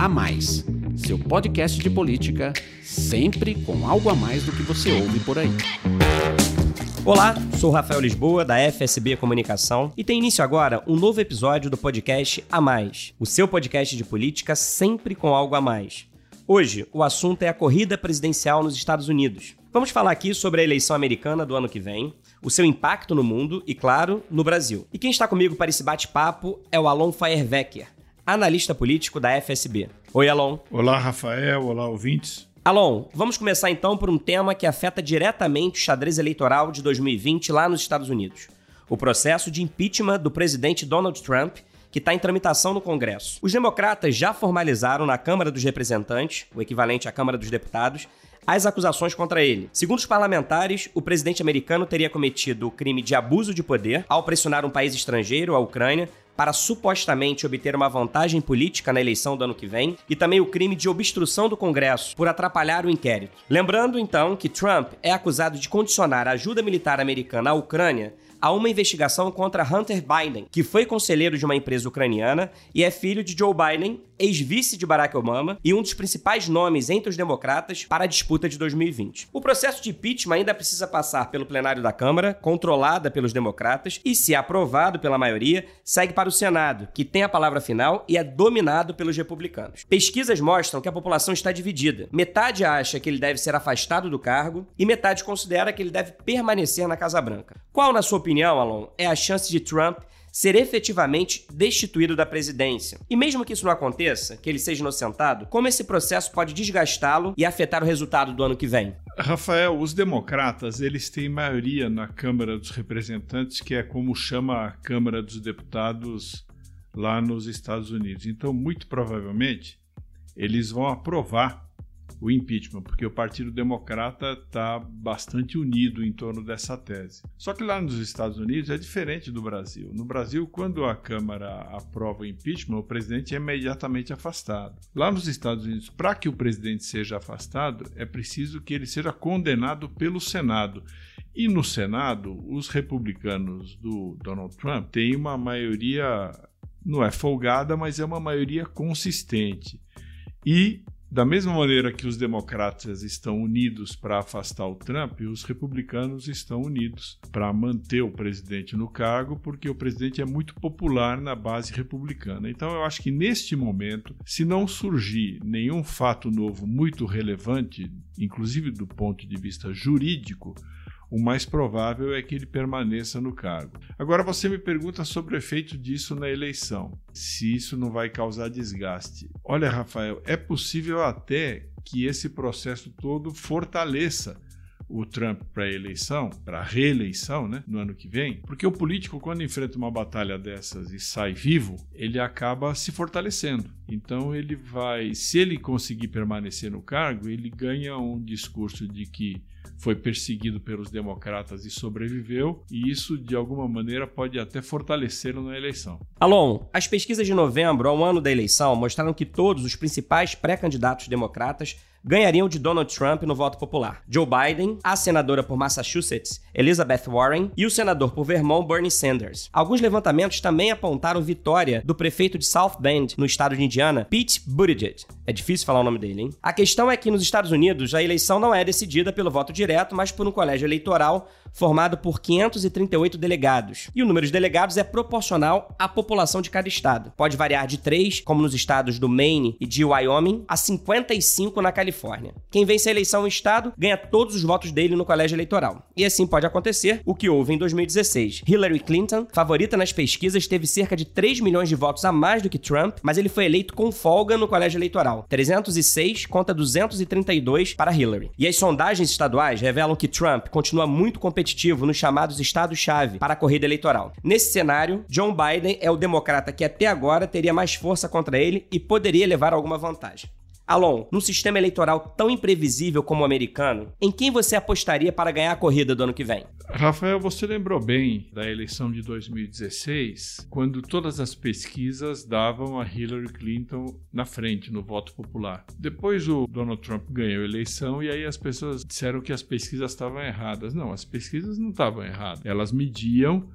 A Mais, seu podcast de política, sempre com algo a mais do que você ouve por aí. Olá, sou Rafael Lisboa, da FSB Comunicação, e tem início agora um novo episódio do podcast A Mais, o seu podcast de política sempre com algo a mais. Hoje, o assunto é a corrida presidencial nos Estados Unidos. Vamos falar aqui sobre a eleição americana do ano que vem, o seu impacto no mundo e, claro, no Brasil. E quem está comigo para esse bate-papo é o Alon Feierwecker, analista político da FSB. Oi, Alon. Olá, Rafael. Olá, ouvintes. Alon, vamos começar então por um tema que afeta diretamente o xadrez eleitoral de 2020 lá nos Estados Unidos: o processo de impeachment do presidente Donald Trump que está em tramitação no Congresso. Os democratas já formalizaram na Câmara dos Representantes, o equivalente à Câmara dos Deputados, as acusações contra ele. Segundo os parlamentares, o presidente americano teria cometido o crime de abuso de poder ao pressionar um país estrangeiro, a Ucrânia, para supostamente obter uma vantagem política na eleição do ano que vem, e também o crime de obstrução do Congresso por atrapalhar o inquérito. Lembrando então que Trump é acusado de condicionar a ajuda militar americana à Ucrânia a uma investigação contra Hunter Biden, que foi conselheiro de uma empresa ucraniana e é filho de Joe Biden, ex-vice de Barack Obama e um dos principais nomes entre os democratas para a disputa de 2020. O processo de impeachment ainda precisa passar pelo plenário da Câmara, controlada pelos democratas, e, se aprovado pela maioria, segue para o Senado, que tem a palavra final e é dominado pelos republicanos. Pesquisas mostram que a população está dividida. Metade acha que ele deve ser afastado do cargo e metade considera que ele deve permanecer na Casa Branca. Qual, na sua opinião, Alon, é a chance de Trump ser efetivamente destituído da presidência. E mesmo que isso não aconteça, que ele seja inocentado, como esse processo pode desgastá-lo e afetar o resultado do ano que vem? Rafael, os democratas, eles têm maioria na Câmara dos Representantes, que é como chama a Câmara dos Deputados lá nos Estados Unidos. Então, muito provavelmente, eles vão aprovar o impeachment, porque o Partido Democrata está bastante unido em torno dessa tese. Só que lá nos Estados Unidos é diferente do Brasil. No Brasil, quando a Câmara aprova o impeachment, o presidente é imediatamente afastado. Lá nos Estados Unidos, para que o presidente seja afastado, é preciso que ele seja condenado pelo Senado. E no Senado, os republicanos do Donald Trump têm uma maioria, não é folgada, mas é uma maioria consistente. E da mesma maneira que os democratas estão unidos para afastar o Trump, os republicanos estão unidos para manter o presidente no cargo, porque o presidente é muito popular na base republicana. Então, eu acho que neste momento, se não surgir nenhum fato novo muito relevante, inclusive do ponto de vista jurídico, o mais provável é que ele permaneça no cargo. Agora você me pergunta sobre o efeito disso na eleição, se isso não vai causar desgaste. Olha, Rafael, é possível até que esse processo todo fortaleça o Trump para a eleição, para a reeleição, né, no ano que vem, porque o político, quando enfrenta uma batalha dessas e sai vivo, ele acaba se fortalecendo. Então, ele vai, se ele conseguir permanecer no cargo, ele ganha um discurso de que foi perseguido pelos democratas e sobreviveu, e isso de alguma maneira pode até fortalecê-lo na eleição. Alon, as pesquisas de novembro, ao ano da eleição, mostraram que todos os principais pré-candidatos democratas ganhariam de Donald Trump no voto popular. Joe Biden, a senadora por Massachusetts, Elizabeth Warren, e o senador por Vermont, Bernie Sanders. Alguns levantamentos também apontaram vitória do prefeito de South Bend, no estado de Indiana, Pete Buttigieg. É difícil falar o nome dele, hein? A questão é que nos Estados Unidos a eleição não é decidida pelo voto direto, mas por um colégio eleitoral formado por 538 delegados. E o número de delegados é proporcional à população de cada estado. Pode variar de 3, como nos estados do Maine e de Wyoming, a 55 na Califórnia. Quem vence a eleição no estado ganha todos os votos dele no colégio eleitoral. E assim pode acontecer o que houve em 2016. Hillary Clinton, favorita nas pesquisas, teve cerca de 3 milhões de votos a mais do que Trump, mas ele foi eleito com folga no colégio eleitoral. 306 contra 232 para Hillary. E as sondagens estaduais revelam que Trump continua muito competitivo competitivo nos chamados estados-chave para a corrida eleitoral. Nesse cenário, John Biden é o democrata que até agora teria mais força contra ele e poderia levar alguma vantagem. Alon, num sistema eleitoral tão imprevisível como o americano, em quem você apostaria para ganhar a corrida do ano que vem? Rafael, você lembrou bem da eleição de 2016, quando todas as pesquisas davam a Hillary Clinton na frente no voto popular. Depois o Donald Trump ganhou a eleição e aí as pessoas disseram que as pesquisas estavam erradas. Não, as pesquisas não estavam erradas. Elas mediam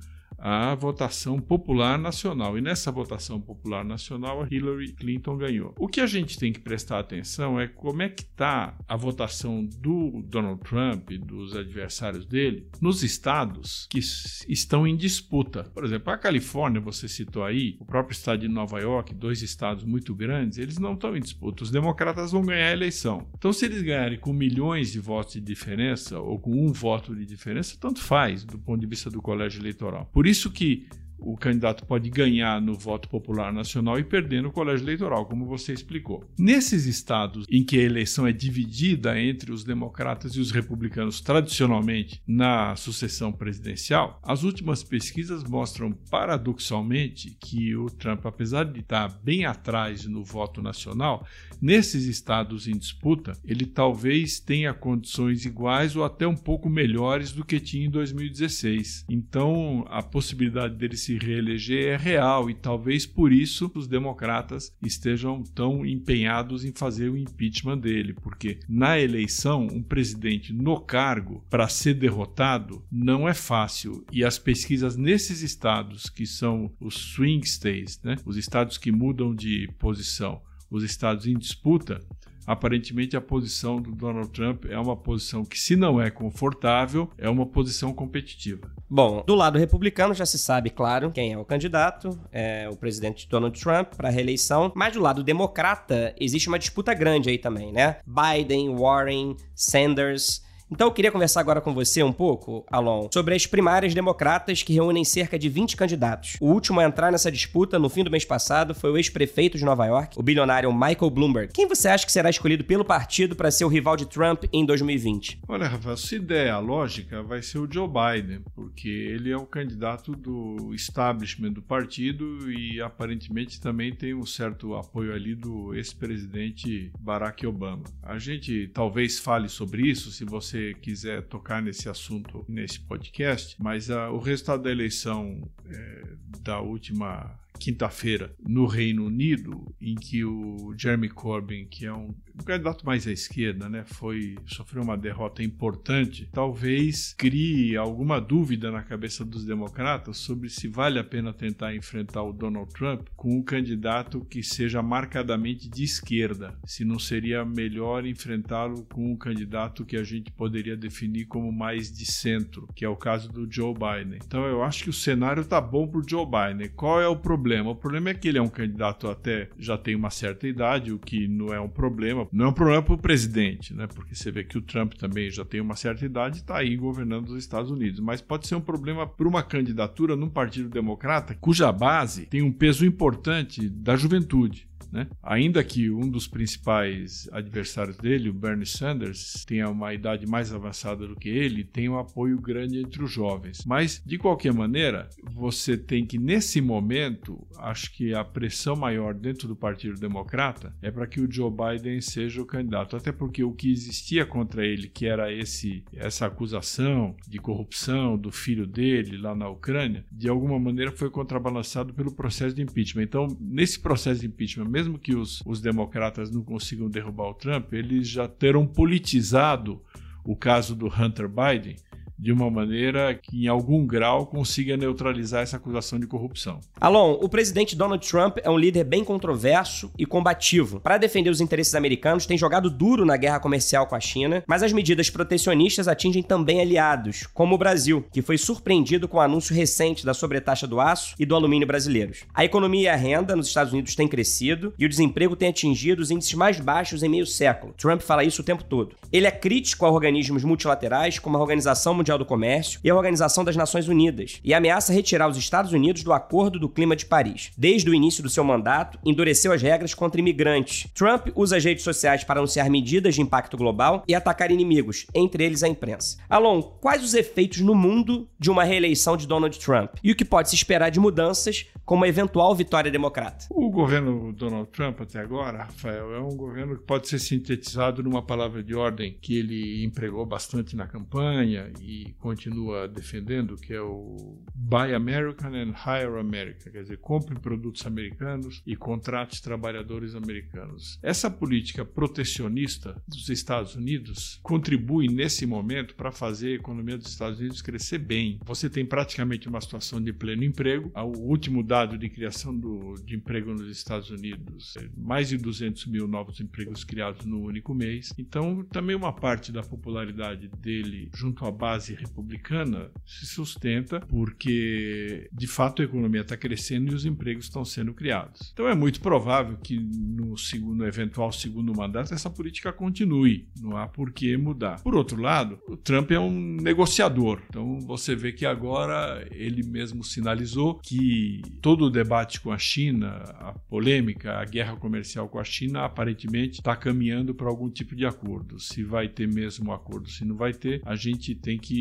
a votação popular nacional. E nessa votação popular nacional, a Hillary Clinton ganhou. O que a gente tem que prestar atenção é como é que está a votação do Donald Trump e dos adversários dele nos estados que estão em disputa. Por exemplo, a Califórnia, você citou aí, o próprio estado de Nova York, dois estados muito grandes, eles não estão em disputa. Os democratas vão ganhar a eleição. Então, se eles ganharem com milhões de votos de diferença ou com um voto de diferença, tanto faz do ponto de vista do colégio eleitoral. Por isso que o candidato pode ganhar no voto popular nacional e perder no colégio eleitoral, como você explicou. Nesses estados em que a eleição é dividida entre os democratas e os republicanos tradicionalmente na sucessão presidencial, as últimas pesquisas mostram paradoxalmente que o Trump, apesar de estar bem atrás no voto nacional, nesses estados em disputa, ele talvez tenha condições iguais ou até um pouco melhores do que tinha em 2016. Então, a possibilidade dele se reeleger é real e talvez por isso os democratas estejam tão empenhados em fazer o impeachment dele, porque na eleição, um presidente no cargo para ser derrotado não é fácil. E as pesquisas nesses estados que são os swing states, né, os estados que mudam de posição, os estados em disputa, aparentemente a posição do Donald Trump é uma posição que, se não é confortável, é uma posição competitiva. Bom, do lado republicano já se sabe, claro, quem é o candidato, é o presidente Donald Trump para a reeleição, mas do lado democrata existe uma disputa grande aí também, né? Biden, Warren, Sanders. Então eu queria conversar agora com você um pouco, Alon, sobre as primárias democratas que reúnem cerca de 20 candidatos. O último a entrar nessa disputa no fim do mês passado foi o ex-prefeito de Nova York, o bilionário Michael Bloomberg. Quem você acha que será escolhido pelo partido para ser o rival de Trump em 2020? Olha, Rafael, se der a lógica, vai ser o Joe Biden, porque ele é o candidato do establishment do partido e aparentemente também tem um certo apoio ali do ex-presidente Barack Obama. A gente talvez fale sobre isso se você você quiser tocar nesse assunto nesse podcast, mas uh, o resultado da eleição é, da última quinta-feira no Reino Unido, em que o Jeremy Corbyn, que é um, candidato mais à esquerda, né, foi sofreu uma derrota importante, talvez crie alguma dúvida na cabeça dos democratas sobre se vale a pena tentar enfrentar o Donald Trump com um candidato que seja marcadamente de esquerda, se não seria melhor enfrentá-lo com um candidato que a gente poderia definir como mais de centro, que é o caso do Joe Biden. Então eu acho que o cenário está bom para o Joe Biden. Qual é o problema? Problema. O problema é que ele é um candidato até já tem uma certa idade, o que não é um problema. Não é um problema para o presidente, né? Porque você vê que o Trump também já tem uma certa idade e está aí governando os Estados Unidos. Mas pode ser um problema para uma candidatura num partido democrata cuja base tem um peso importante da juventude. Né? Ainda que um dos principais adversários dele, o Bernie Sanders, tenha uma idade mais avançada do que ele, tem um apoio grande entre os jovens. Mas, de qualquer maneira, você tem que, nesse momento, acho que a pressão maior dentro do Partido Democrata é para que o Joe Biden seja o candidato. Até porque o que existia contra ele, que era esse, essa acusação de corrupção do filho dele lá na Ucrânia, de alguma maneira foi contrabalançado pelo processo de impeachment. Então, nesse processo de impeachment, mesmo mesmo que os, os democratas não consigam derrubar o Trump, eles já terão politizado o caso do Hunter Biden de uma maneira que, em algum grau, consiga neutralizar essa acusação de corrupção. Alon, o presidente Donald Trump é um líder bem controverso e combativo. Para defender os interesses americanos, tem jogado duro na guerra comercial com a China, mas as medidas protecionistas atingem também aliados, como o Brasil, que foi surpreendido com o anúncio recente da sobretaxa do aço e do alumínio brasileiros. A economia e a renda nos Estados Unidos têm crescido e o desemprego tem atingido os índices mais baixos em meio século. Trump fala isso o tempo todo. Ele é crítico a organismos multilaterais, como a Organização Mundial do Comércio e a Organização das Nações Unidas, e ameaça retirar os Estados Unidos do Acordo do Clima de Paris. Desde o início do seu mandato, endureceu as regras contra imigrantes. Trump usa as redes sociais para anunciar medidas de impacto global e atacar inimigos, entre eles a imprensa. Alon, quais os efeitos no mundo de uma reeleição de Donald Trump? E o que pode se esperar de mudanças com uma eventual vitória democrata? O governo Donald Trump até agora, Rafael, é um governo que pode ser sintetizado numa palavra de ordem que ele empregou bastante na campanha e continua defendendo, que é o Buy American and Hire America, quer dizer, compre produtos americanos e contrate trabalhadores americanos. Essa política protecionista dos Estados Unidos contribui nesse momento para fazer a economia dos Estados Unidos crescer bem. Você tem praticamente uma situação de pleno emprego. O último dado de criação do, de emprego nos Estados Unidos é mais de 200 mil novos empregos criados no único mês. Então, também uma parte da popularidade dele junto à base republicana se sustenta porque, de fato, a economia está crescendo e os empregos estão sendo criados. Então, é muito provável que no segundo, eventual segundo mandato essa política continue. Não há por que mudar. Por outro lado, o Trump é um negociador. Então, você vê que agora ele mesmo sinalizou que todo o debate com a China, a polêmica, a guerra comercial com a China, aparentemente está caminhando para algum tipo de acordo. Se vai ter mesmo acordo, se não vai ter, a gente tem que,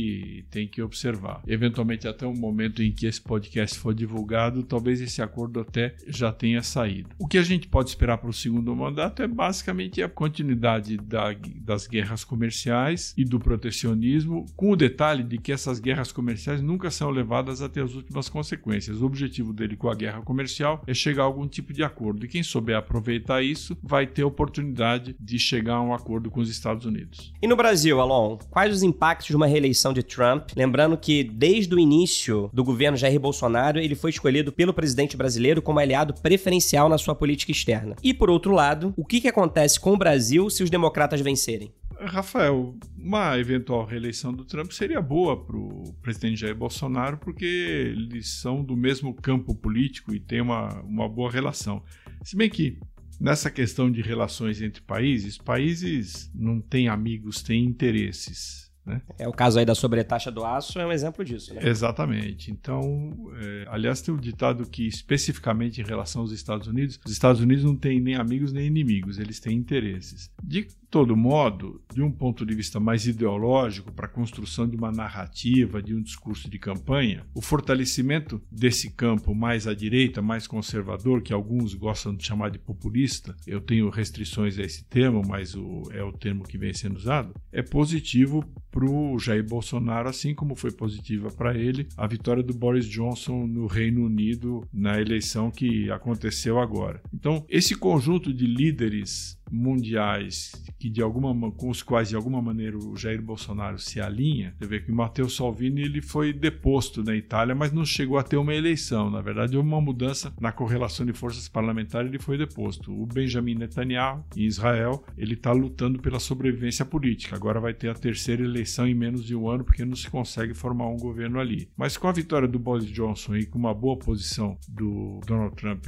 tem que observar. Eventualmente, até o momento em que esse podcast for divulgado, talvez esse acordo até já tenha saído. O que a gente pode esperar para o segundo mandato é basicamente a continuidade da, das guerras comerciais e do protecionismo, com o detalhe de que essas guerras comerciais nunca são levadas até as últimas consequências. O objetivo dele com a guerra comercial é chegar a algum tipo de acordo. E quem souber aproveitar isso vai ter a oportunidade de chegar a um acordo com os Estados Unidos. E no Brasil, Alon, quais os impactos de uma reeleição de Trump? Lembrando que desde o início do governo Jair Bolsonaro, ele foi escolhido pelo presidente brasileiro como aliado preferencial na sua política externa. E por outro lado, o que, que acontece com o Brasil se os democratas vencerem? Rafael, uma eventual reeleição do Trump seria boa para o presidente Jair Bolsonaro, porque eles são do mesmo campo político e têm uma, uma boa relação. Se bem que nessa questão de relações entre países, países não têm amigos, têm interesses. Né? É o caso aí da sobretaxa do aço, é um exemplo disso. Né? Exatamente. Então, é, aliás, tem um ditado que, especificamente em relação aos Estados Unidos, os Estados Unidos não têm nem amigos nem inimigos, eles têm interesses. De todo modo, de um ponto de vista mais ideológico, para a construção de uma narrativa, de um discurso de campanha, o fortalecimento desse campo mais à direita, mais conservador, que alguns gostam de chamar de populista, eu tenho restrições a esse termo, mas o, é o termo que vem sendo usado, é positivo para o Jair Bolsonaro, assim como foi positiva para ele a vitória do Boris Johnson no Reino Unido na eleição que aconteceu agora. Então, esse conjunto de líderes mundiais que de alguma com os quais de alguma maneira o Jair Bolsonaro se alinha. Você vê que o Matteo Salvini ele foi deposto na Itália, mas não chegou a ter uma eleição. Na verdade, houve uma mudança na correlação de forças parlamentares, ele foi deposto. O Benjamin Netanyahu em Israel, ele está lutando pela sobrevivência política. Agora vai ter a terceira eleição em menos de um ano porque não se consegue formar um governo ali. Mas com a vitória do Boris Johnson e com uma boa posição do Donald Trump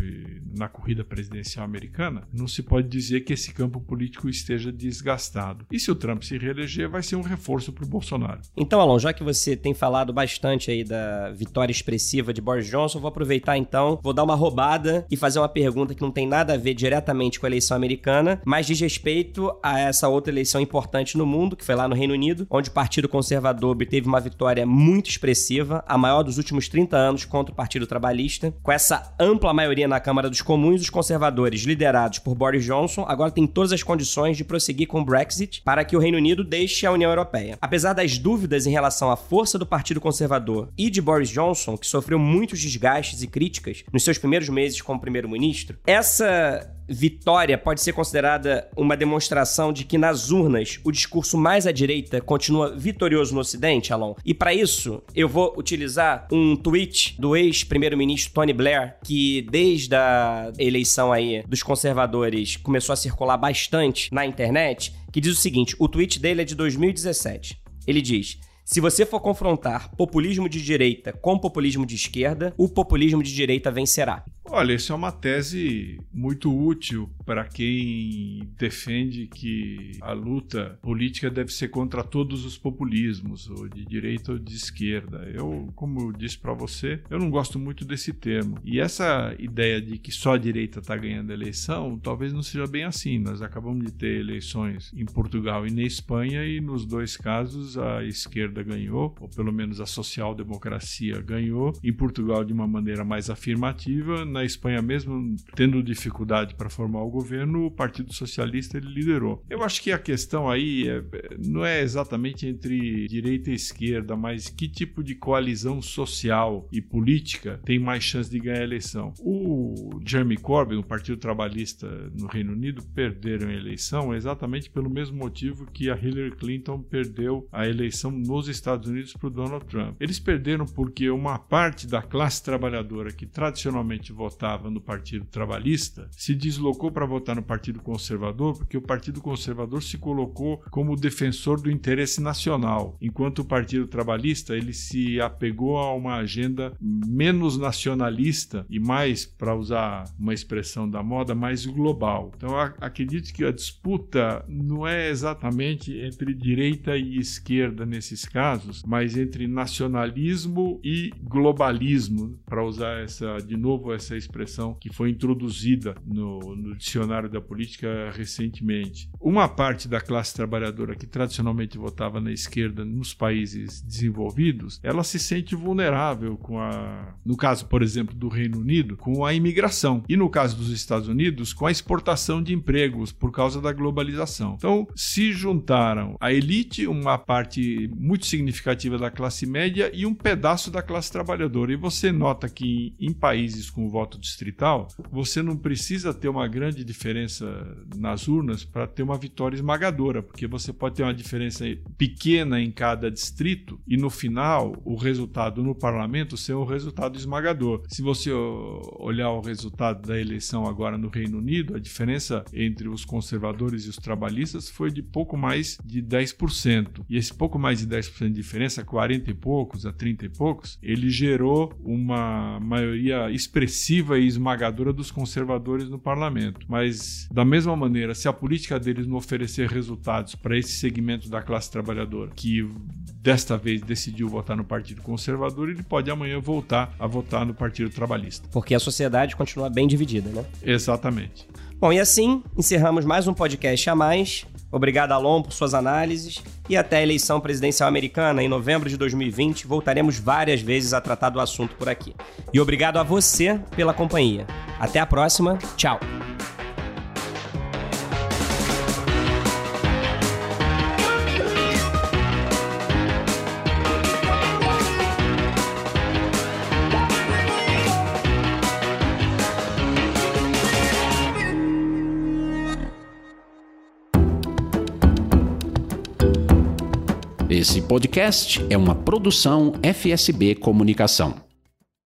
na corrida presidencial americana, não se pode dizer que esse campo político esteja desgastado. E se o Trump se reeleger, vai ser um reforço para o Bolsonaro. Então, Alon, já que você tem falado bastante aí da vitória expressiva de Boris Johnson, vou aproveitar então, vou dar uma roubada e fazer uma pergunta que não tem nada a ver diretamente com a eleição americana, mas diz respeito a essa outra eleição importante no mundo, que foi lá no Reino Unido, onde o Partido Conservador obteve uma vitória muito expressiva, a maior dos últimos 30 anos contra o Partido Trabalhista. Com essa ampla maioria na Câmara dos Comuns, os conservadores, liderados por Boris Johnson, agora têm todas as condições de prosseguir com o Brexit para que o Reino Unido deixe a União Europeia. Apesar das dúvidas em relação à força do Partido Conservador e de Boris Johnson, que sofreu muitos desgastes e críticas nos seus primeiros meses como primeiro-ministro, essa vitória pode ser considerada uma demonstração de que nas urnas o discurso mais à direita continua vitorioso no Ocidente, Alon? E para isso, eu vou utilizar um tweet do ex-primeiro-ministro Tony Blair, que desde a eleição aí dos conservadores começou a circular bastante na internet, que diz o seguinte: o tweet dele é de 2017. Ele diz: se você for confrontar populismo de direita com populismo de esquerda, o populismo de direita vencerá. Olha, isso é uma tese muito útil para quem defende que a luta política deve ser contra todos os populismos, ou de direita ou de esquerda. Eu, como eu disse para você, eu não gosto muito desse termo. E essa ideia de que só a direita está ganhando a eleição, talvez não seja bem assim. Nós acabamos de ter eleições em Portugal e na Espanha, e nos dois casos a esquerda ganhou, ou pelo menos a social-democracia ganhou. Em Portugal de uma maneira mais afirmativa, na Espanha mesmo tendo dificuldade para formar o governo, o Partido Socialista ele liderou. Eu acho que a questão aí é, não é exatamente entre direita e esquerda, mas que tipo de coalizão social e política tem mais chance de ganhar a eleição. O Jeremy Corbyn, o Partido Trabalhista no Reino Unido, perderam a eleição exatamente pelo mesmo motivo que a Hillary Clinton perdeu a eleição nos Estados Unidos para o Donald Trump. Eles perderam porque uma parte da classe trabalhadora que tradicionalmente votava no Partido Trabalhista se deslocou para votar no Partido Conservador porque o Partido Conservador se colocou como defensor do interesse nacional, enquanto o Partido Trabalhista ele se apegou a uma agenda menos nacionalista e mais, para usar uma expressão da moda, mais global. Então acredito que a disputa não é exatamente entre direita e esquerda nesses casos, mas entre nacionalismo e globalismo, para usar essa de novo essa expressão que foi introduzida no, no dicionário da política recentemente. Uma parte da classe trabalhadora que tradicionalmente votava na esquerda nos países desenvolvidos, ela se sente vulnerável com a, no caso, por exemplo, do Reino Unido, com a imigração e no caso dos Estados Unidos, com a exportação de empregos por causa da globalização. Então, se juntaram a elite, uma parte muito significativa da classe média e um pedaço da classe trabalhadora. E você nota que em países com voto distrital, você não precisa ter uma grande diferença nas urnas para ter uma vitória esmagadora, porque você pode ter uma diferença pequena em cada distrito e no final o resultado no parlamento ser um resultado esmagador. Se você olhar o resultado da eleição agora no Reino Unido, a diferença entre os conservadores e os trabalhistas foi de pouco mais de 10%. E esse pouco mais de 10% de diferença, 40 e poucos a 30 e poucos, ele gerou uma maioria expressiva e esmagadora dos conservadores no parlamento. Mas, da mesma maneira, se a política deles não oferecer resultados para esse segmento da classe trabalhadora que desta vez decidiu votar no Partido Conservador, ele pode amanhã voltar a votar no Partido Trabalhista. Porque a sociedade continua bem dividida, né? Exatamente. Bom, e assim encerramos mais um podcast a mais. Obrigado, Alon, por suas análises. E até a eleição presidencial americana, em novembro de 2020, voltaremos várias vezes a tratar do assunto por aqui. E obrigado a você pela companhia. Até a próxima. Tchau. Podcast é uma produção FSB Comunicação.